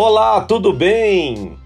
Olá, tudo bem?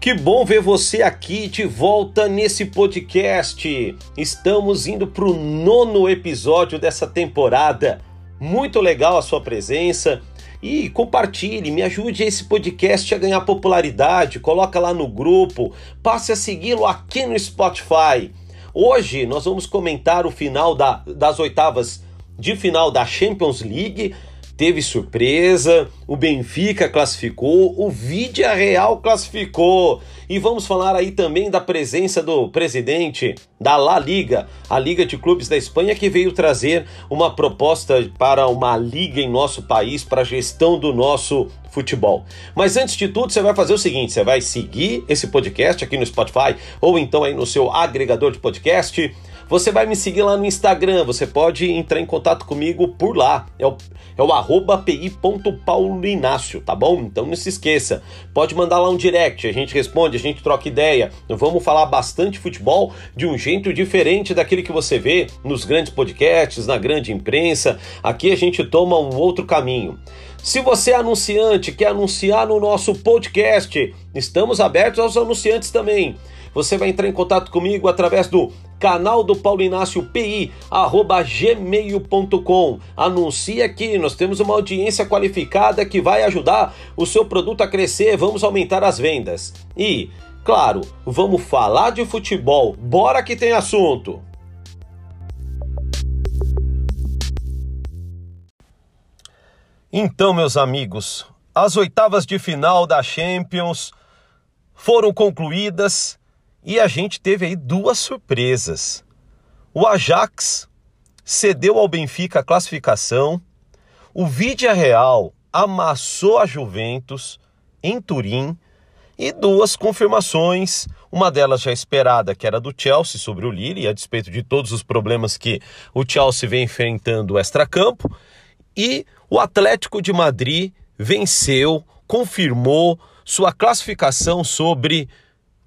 Que bom ver você aqui de volta nesse podcast. Estamos indo para o nono episódio dessa temporada. Muito legal a sua presença. E compartilhe, me ajude esse podcast a ganhar popularidade. Coloca lá no grupo, passe a segui-lo aqui no Spotify. Hoje nós vamos comentar o final da, das oitavas de final da Champions League teve surpresa, o Benfica classificou, o Vídea Real classificou. E vamos falar aí também da presença do presidente da La Liga, a Liga de Clubes da Espanha, que veio trazer uma proposta para uma liga em nosso país, para a gestão do nosso futebol. Mas antes de tudo, você vai fazer o seguinte: você vai seguir esse podcast aqui no Spotify ou então aí no seu agregador de podcast você vai me seguir lá no Instagram, você pode entrar em contato comigo por lá. É o, é o arroba pi.paulinácio, tá bom? Então não se esqueça. Pode mandar lá um direct, a gente responde, a gente troca ideia. Vamos falar bastante futebol de um jeito diferente daquele que você vê nos grandes podcasts, na grande imprensa. Aqui a gente toma um outro caminho. Se você é anunciante, quer anunciar no nosso podcast, estamos abertos aos anunciantes também. Você vai entrar em contato comigo através do canal do Paulo Inácio PI, arroba gmail.com. Anuncie aqui, nós temos uma audiência qualificada que vai ajudar o seu produto a crescer, vamos aumentar as vendas. E, claro, vamos falar de futebol, bora que tem assunto! Então, meus amigos, as oitavas de final da Champions foram concluídas e a gente teve aí duas surpresas. O Ajax cedeu ao Benfica a classificação, o Vidia Real amassou a Juventus em Turim e duas confirmações, uma delas já esperada, que era do Chelsea sobre o Lille, a despeito de todos os problemas que o Chelsea vem enfrentando extra-campo, e o Atlético de Madrid venceu, confirmou sua classificação sobre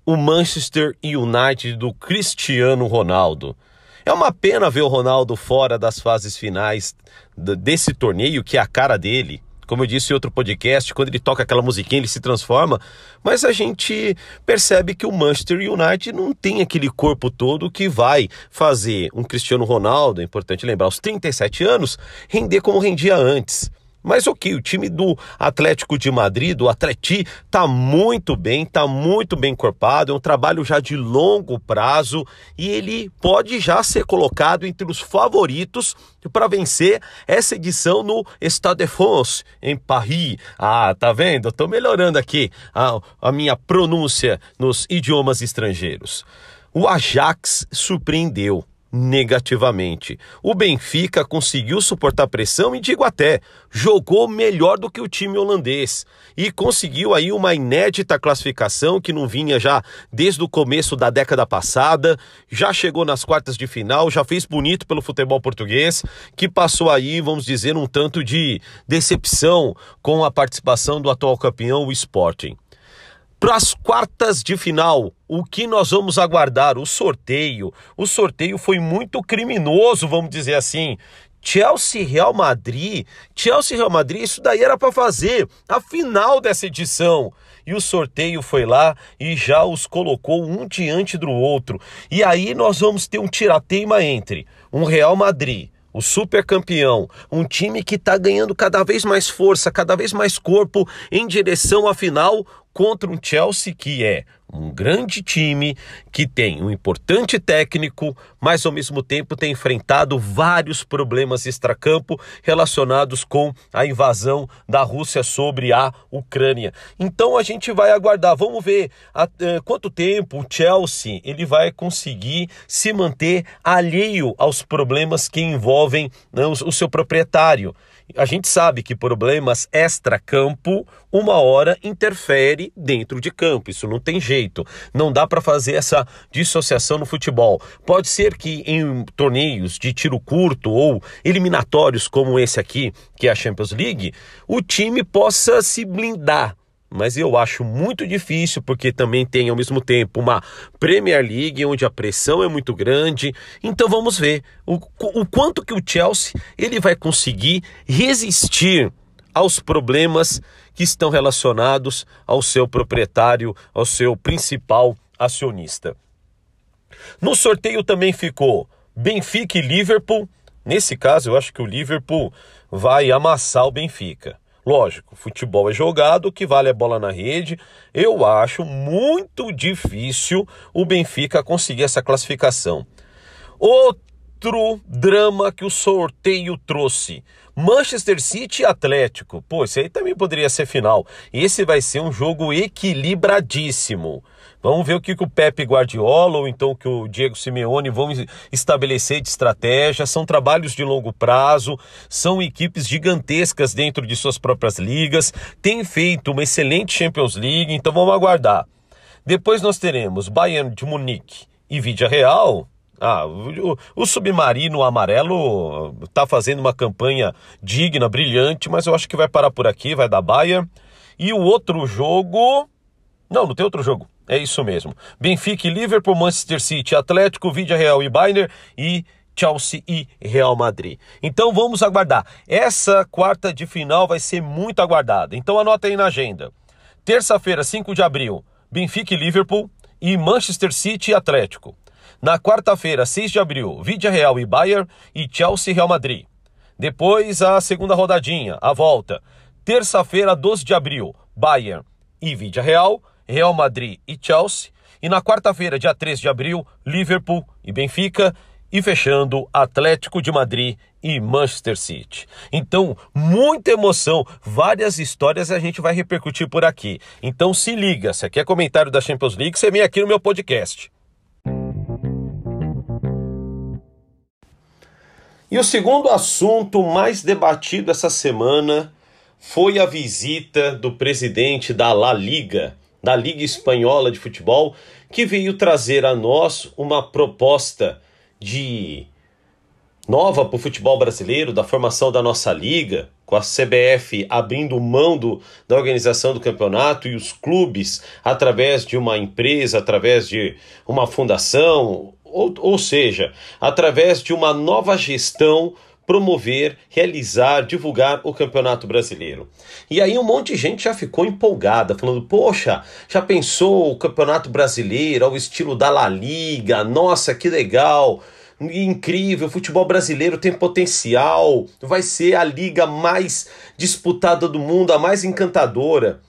o Manchester United do Cristiano Ronaldo. É uma pena ver o Ronaldo fora das fases finais desse torneio, que é a cara dele. Como eu disse em outro podcast, quando ele toca aquela musiquinha, ele se transforma. Mas a gente percebe que o Manchester United não tem aquele corpo todo que vai fazer um Cristiano Ronaldo, é importante lembrar, aos 37 anos, render como rendia antes. Mas ok, o time do Atlético de Madrid, do Atleti, tá muito bem, tá muito bem encorpado, é um trabalho já de longo prazo e ele pode já ser colocado entre os favoritos para vencer essa edição no Stade de France, em Paris. Ah, tá vendo? Eu tô melhorando aqui a, a minha pronúncia nos idiomas estrangeiros. O Ajax surpreendeu negativamente. O Benfica conseguiu suportar pressão e digo até, jogou melhor do que o time holandês e conseguiu aí uma inédita classificação que não vinha já desde o começo da década passada, já chegou nas quartas de final, já fez bonito pelo futebol português, que passou aí, vamos dizer, um tanto de decepção com a participação do atual campeão, o Sporting. Para as quartas de final, o que nós vamos aguardar? O sorteio. O sorteio foi muito criminoso, vamos dizer assim. Chelsea Real Madrid, Chelsea Real Madrid, isso daí era para fazer a final dessa edição. E o sorteio foi lá e já os colocou um diante do outro. E aí nós vamos ter um tirateima entre um Real Madrid, o super campeão, um time que está ganhando cada vez mais força, cada vez mais corpo em direção à final, contra um Chelsea que é um grande time, que tem um importante técnico, mas ao mesmo tempo tem enfrentado vários problemas extracampo relacionados com a invasão da Rússia sobre a Ucrânia. Então a gente vai aguardar, vamos ver a, eh, quanto tempo o Chelsea ele vai conseguir se manter alheio aos problemas que envolvem né, o seu proprietário. A gente sabe que problemas extra-campo, uma hora interfere dentro de campo. Isso não tem jeito. Não dá para fazer essa dissociação no futebol. Pode ser que em torneios de tiro curto ou eliminatórios como esse aqui, que é a Champions League, o time possa se blindar mas eu acho muito difícil porque também tem ao mesmo tempo uma Premier League onde a pressão é muito grande. Então vamos ver o, o quanto que o Chelsea ele vai conseguir resistir aos problemas que estão relacionados ao seu proprietário, ao seu principal acionista. No sorteio também ficou Benfica e Liverpool. Nesse caso, eu acho que o Liverpool vai amassar o Benfica. Lógico, futebol é jogado, o que vale é bola na rede. Eu acho muito difícil o Benfica conseguir essa classificação. Outro drama que o sorteio trouxe. Manchester City e Atlético. Pô, esse aí também poderia ser final. Esse vai ser um jogo equilibradíssimo. Vamos ver o que, que o Pepe Guardiola ou então que o Diego Simeone vão estabelecer de estratégia. São trabalhos de longo prazo, são equipes gigantescas dentro de suas próprias ligas, têm feito uma excelente Champions League, então vamos aguardar. Depois nós teremos Bayern de Munique e Vídea Real. Ah, o, o, Submarino Amarelo está fazendo uma campanha digna, brilhante, mas eu acho que vai parar por aqui, vai dar Bayern. E o outro jogo. Não, não tem outro jogo. É isso mesmo. Benfica Liverpool, Manchester City, Atlético, Vídea Real e Bayern e Chelsea e Real Madrid. Então vamos aguardar. Essa quarta de final vai ser muito aguardada. Então anota aí na agenda. Terça-feira, 5 de abril, Benfica e Liverpool e Manchester City e Atlético. Na quarta-feira, 6 de abril, Vídea Real e Bayern e Chelsea e Real Madrid. Depois a segunda rodadinha, a volta. Terça-feira, 12 de abril, Bayern e Vídea Real Real Madrid e Chelsea. E na quarta-feira, dia 3 de abril, Liverpool e Benfica. E fechando, Atlético de Madrid e Manchester City. Então, muita emoção, várias histórias a gente vai repercutir por aqui. Então se liga, se quer comentário da Champions League, você vem aqui no meu podcast. E o segundo assunto mais debatido essa semana foi a visita do presidente da La Liga, da Liga Espanhola de Futebol, que veio trazer a nós uma proposta de nova para o futebol brasileiro, da formação da nossa liga, com a CBF abrindo mão do, da organização do campeonato e os clubes, através de uma empresa, através de uma fundação, ou, ou seja, através de uma nova gestão promover, realizar, divulgar o Campeonato Brasileiro. E aí um monte de gente já ficou empolgada, falando: "Poxa, já pensou o Campeonato Brasileiro ao estilo da La Liga? Nossa, que legal!" incrível, o futebol brasileiro tem potencial, vai ser a liga mais disputada do mundo, a mais encantadora.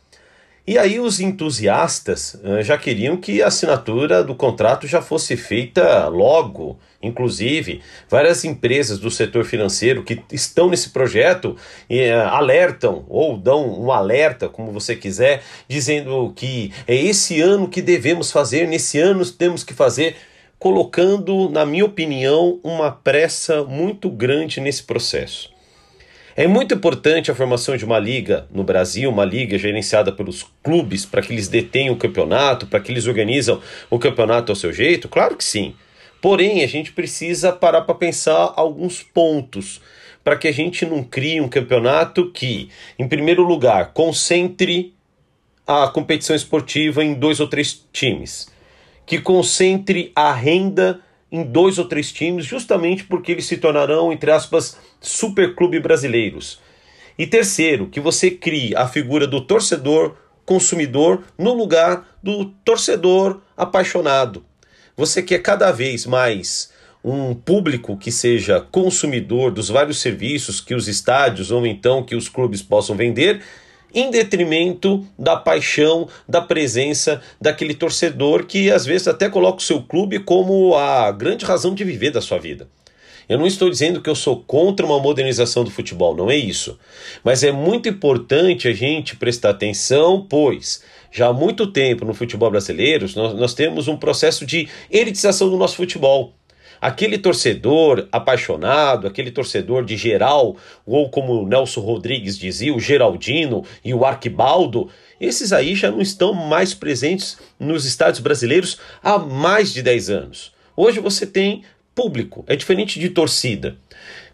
E aí os entusiastas eh, já queriam que a assinatura do contrato já fosse feita logo. Inclusive, várias empresas do setor financeiro que estão nesse projeto eh, alertam ou dão um alerta, como você quiser, dizendo que é esse ano que devemos fazer, nesse ano temos que fazer, colocando, na minha opinião, uma pressa muito grande nesse processo. É muito importante a formação de uma liga no Brasil, uma liga gerenciada pelos clubes, para que eles detenham o campeonato, para que eles organizam o campeonato ao seu jeito? Claro que sim. Porém, a gente precisa parar para pensar alguns pontos para que a gente não crie um campeonato que, em primeiro lugar, concentre a competição esportiva em dois ou três times, que concentre a renda em dois ou três times, justamente porque eles se tornarão, entre aspas, superclube brasileiros. E terceiro, que você crie a figura do torcedor consumidor no lugar do torcedor apaixonado. Você quer cada vez mais um público que seja consumidor dos vários serviços que os estádios ou então que os clubes possam vender em detrimento da paixão, da presença daquele torcedor que às vezes até coloca o seu clube como a grande razão de viver da sua vida. Eu não estou dizendo que eu sou contra uma modernização do futebol, não é isso. Mas é muito importante a gente prestar atenção, pois já há muito tempo no futebol brasileiro nós, nós temos um processo de elitização do nosso futebol. Aquele torcedor apaixonado, aquele torcedor de geral, ou como o Nelson Rodrigues dizia, o Geraldino e o Arquibaldo, esses aí já não estão mais presentes nos estádios brasileiros há mais de 10 anos. Hoje você tem público, é diferente de torcida.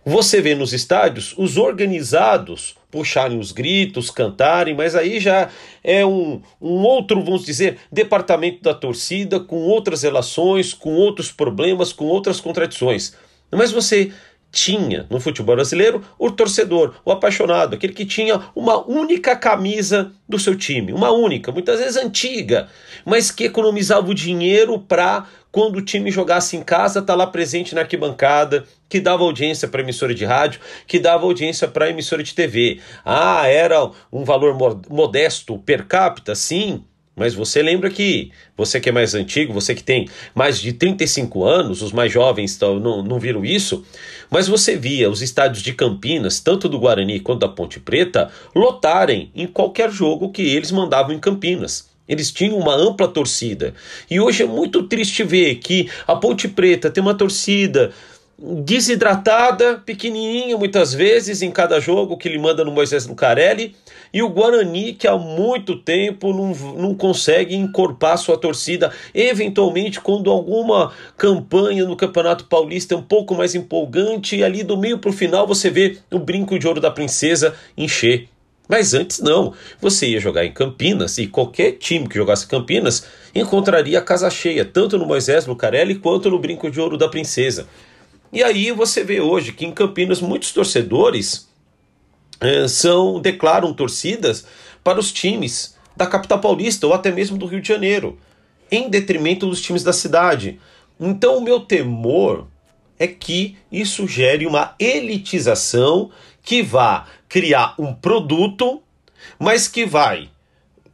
Você vê nos estádios os organizados puxarem os gritos, cantarem, mas aí já é um, um outro, vamos dizer, departamento da torcida com outras relações, com outros problemas, com outras contradições. Mas você tinha no futebol brasileiro o torcedor, o apaixonado, aquele que tinha uma única camisa do seu time, uma única, muitas vezes antiga, mas que economizava o dinheiro para quando o time jogasse em casa, tá lá presente na arquibancada, que dava audiência para emissora de rádio, que dava audiência para emissora de TV. Ah, era um valor modesto per capita, sim, mas você lembra que você que é mais antigo, você que tem mais de 35 anos, os mais jovens não, não viram isso, mas você via os estádios de Campinas, tanto do Guarani quanto da Ponte Preta, lotarem em qualquer jogo que eles mandavam em Campinas. Eles tinham uma ampla torcida. E hoje é muito triste ver que a Ponte Preta tem uma torcida desidratada, pequenininha muitas vezes em cada jogo que ele manda no Moisés Lucarelli, e o Guarani que há muito tempo não, não consegue encorpar sua torcida, eventualmente quando alguma campanha no Campeonato Paulista é um pouco mais empolgante, e ali do meio para o final você vê o brinco de ouro da princesa encher. Mas antes não, você ia jogar em Campinas e qualquer time que jogasse Campinas encontraria a casa cheia, tanto no Moisés Lucarelli quanto no Brinco de Ouro da Princesa. E aí você vê hoje que em Campinas muitos torcedores é, são declaram torcidas para os times da capital paulista ou até mesmo do Rio de Janeiro, em detrimento dos times da cidade. Então o meu temor é que isso gere uma elitização que vá criar um produto, mas que vai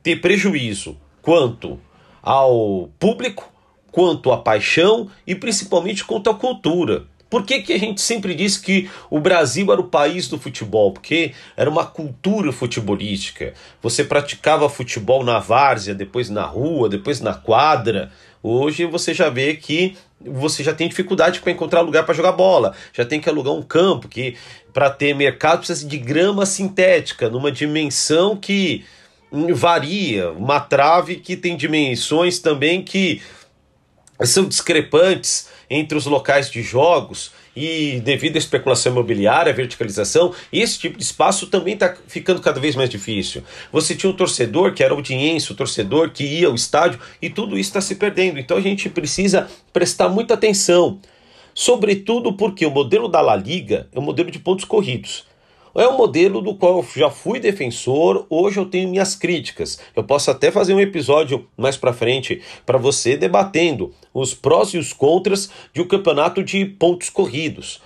ter prejuízo quanto ao público, quanto à paixão e principalmente quanto à cultura. Por que, que a gente sempre diz que o Brasil era o país do futebol? Porque era uma cultura futebolística. Você praticava futebol na várzea, depois na rua, depois na quadra. Hoje você já vê que você já tem dificuldade para encontrar lugar para jogar bola, já tem que alugar um campo que para ter mercado precisa de grama sintética numa dimensão que varia, uma trave que tem dimensões também que são discrepantes entre os locais de jogos e devido à especulação imobiliária, verticalização, esse tipo de espaço também está ficando cada vez mais difícil. Você tinha um torcedor que era audiência, o torcedor que ia ao estádio e tudo isso está se perdendo. Então a gente precisa prestar muita atenção, sobretudo porque o modelo da La Liga é um modelo de pontos corridos. É um modelo do qual eu já fui defensor, hoje eu tenho minhas críticas. Eu posso até fazer um episódio mais para frente para você debatendo os prós e os contras de um campeonato de pontos corridos.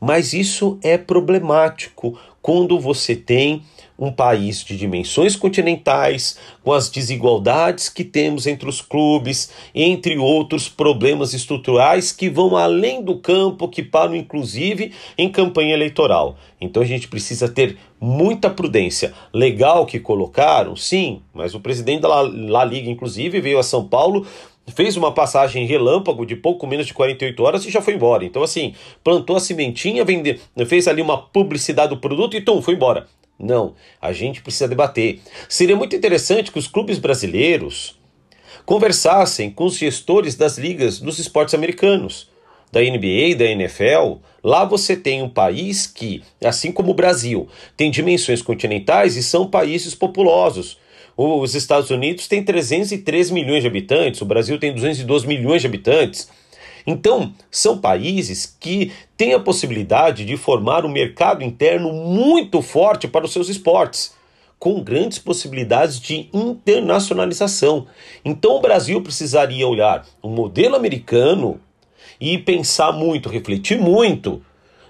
Mas isso é problemático quando você tem um país de dimensões continentais, com as desigualdades que temos entre os clubes, entre outros problemas estruturais que vão além do campo, que param inclusive em campanha eleitoral. Então a gente precisa ter muita prudência. Legal que colocaram, sim, mas o presidente da La Liga, inclusive, veio a São Paulo fez uma passagem relâmpago de pouco menos de 48 horas e já foi embora. Então, assim, plantou a sementinha, vende, fez ali uma publicidade do produto e tum, foi embora. Não, a gente precisa debater. Seria muito interessante que os clubes brasileiros conversassem com os gestores das ligas dos esportes americanos, da NBA, da NFL. Lá você tem um país que, assim como o Brasil, tem dimensões continentais e são países populosos. Os Estados Unidos têm 303 milhões de habitantes, o Brasil tem 212 milhões de habitantes. Então, são países que têm a possibilidade de formar um mercado interno muito forte para os seus esportes, com grandes possibilidades de internacionalização. Então, o Brasil precisaria olhar o modelo americano e pensar muito, refletir muito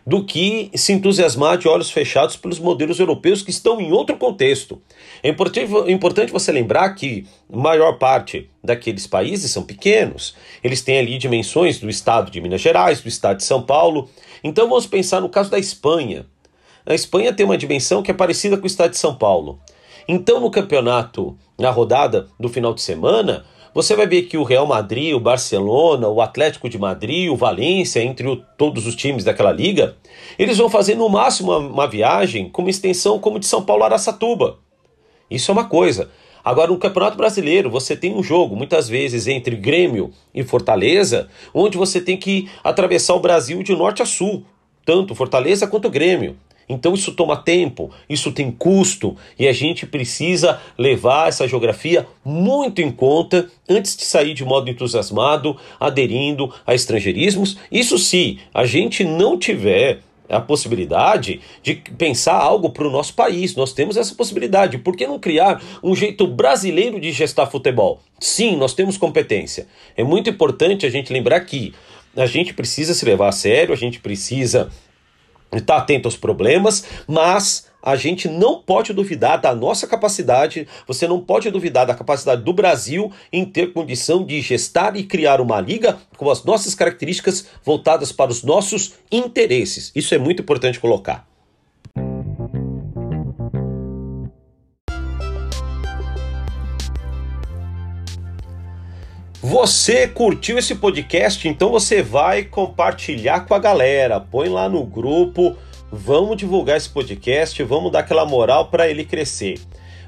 do que se entusiasmar de olhos fechados pelos modelos europeus que estão em outro contexto. É importante você lembrar que a maior parte daqueles países são pequenos. Eles têm ali dimensões do estado de Minas Gerais, do estado de São Paulo. Então vamos pensar no caso da Espanha. A Espanha tem uma dimensão que é parecida com o estado de São Paulo. Então no campeonato, na rodada do final de semana, você vai ver que o Real Madrid, o Barcelona, o Atlético de Madrid, o Valência, entre o, todos os times daquela liga, eles vão fazer no máximo uma, uma viagem com uma extensão como de São Paulo a Araçatuba. Isso é uma coisa. Agora, no Campeonato Brasileiro, você tem um jogo, muitas vezes, entre Grêmio e Fortaleza, onde você tem que atravessar o Brasil de norte a sul, tanto Fortaleza quanto Grêmio. Então isso toma tempo, isso tem custo e a gente precisa levar essa geografia muito em conta antes de sair de modo entusiasmado, aderindo a estrangeirismos. Isso se a gente não tiver a possibilidade de pensar algo para o nosso país. Nós temos essa possibilidade. Por que não criar um jeito brasileiro de gestar futebol? Sim, nós temos competência. É muito importante a gente lembrar que a gente precisa se levar a sério, a gente precisa estar atento aos problemas, mas a gente não pode duvidar da nossa capacidade, você não pode duvidar da capacidade do Brasil em ter condição de gestar e criar uma liga com as nossas características voltadas para os nossos interesses. Isso é muito importante colocar. Você curtiu esse podcast? Então você vai compartilhar com a galera. Põe lá no grupo Vamos divulgar esse podcast, vamos dar aquela moral para ele crescer.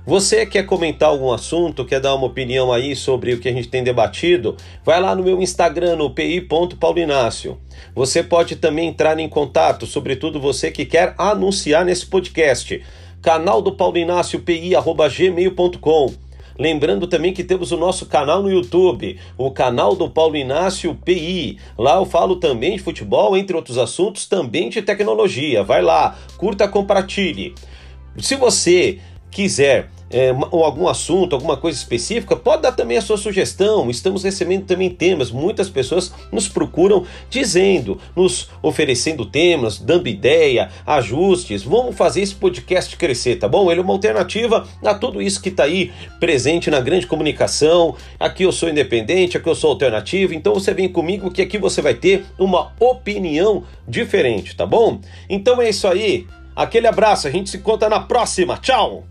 Você quer comentar algum assunto, quer dar uma opinião aí sobre o que a gente tem debatido? Vai lá no meu Instagram, no pi.paulinácio. Você pode também entrar em contato, sobretudo você que quer anunciar nesse podcast. Canal do Paulinácio, pi.gmail.com. Lembrando também que temos o nosso canal no YouTube, o canal do Paulo Inácio PI. Lá eu falo também de futebol, entre outros assuntos, também de tecnologia. Vai lá, curta, compartilhe. Se você quiser é, ou algum assunto, alguma coisa específica, pode dar também a sua sugestão. Estamos recebendo também temas. Muitas pessoas nos procuram dizendo, nos oferecendo temas, dando ideia, ajustes. Vamos fazer esse podcast crescer, tá bom? Ele é uma alternativa a tudo isso que está aí presente na grande comunicação. Aqui eu sou independente, aqui eu sou alternativo. Então você vem comigo que aqui você vai ter uma opinião diferente, tá bom? Então é isso aí. Aquele abraço, a gente se conta na próxima. Tchau!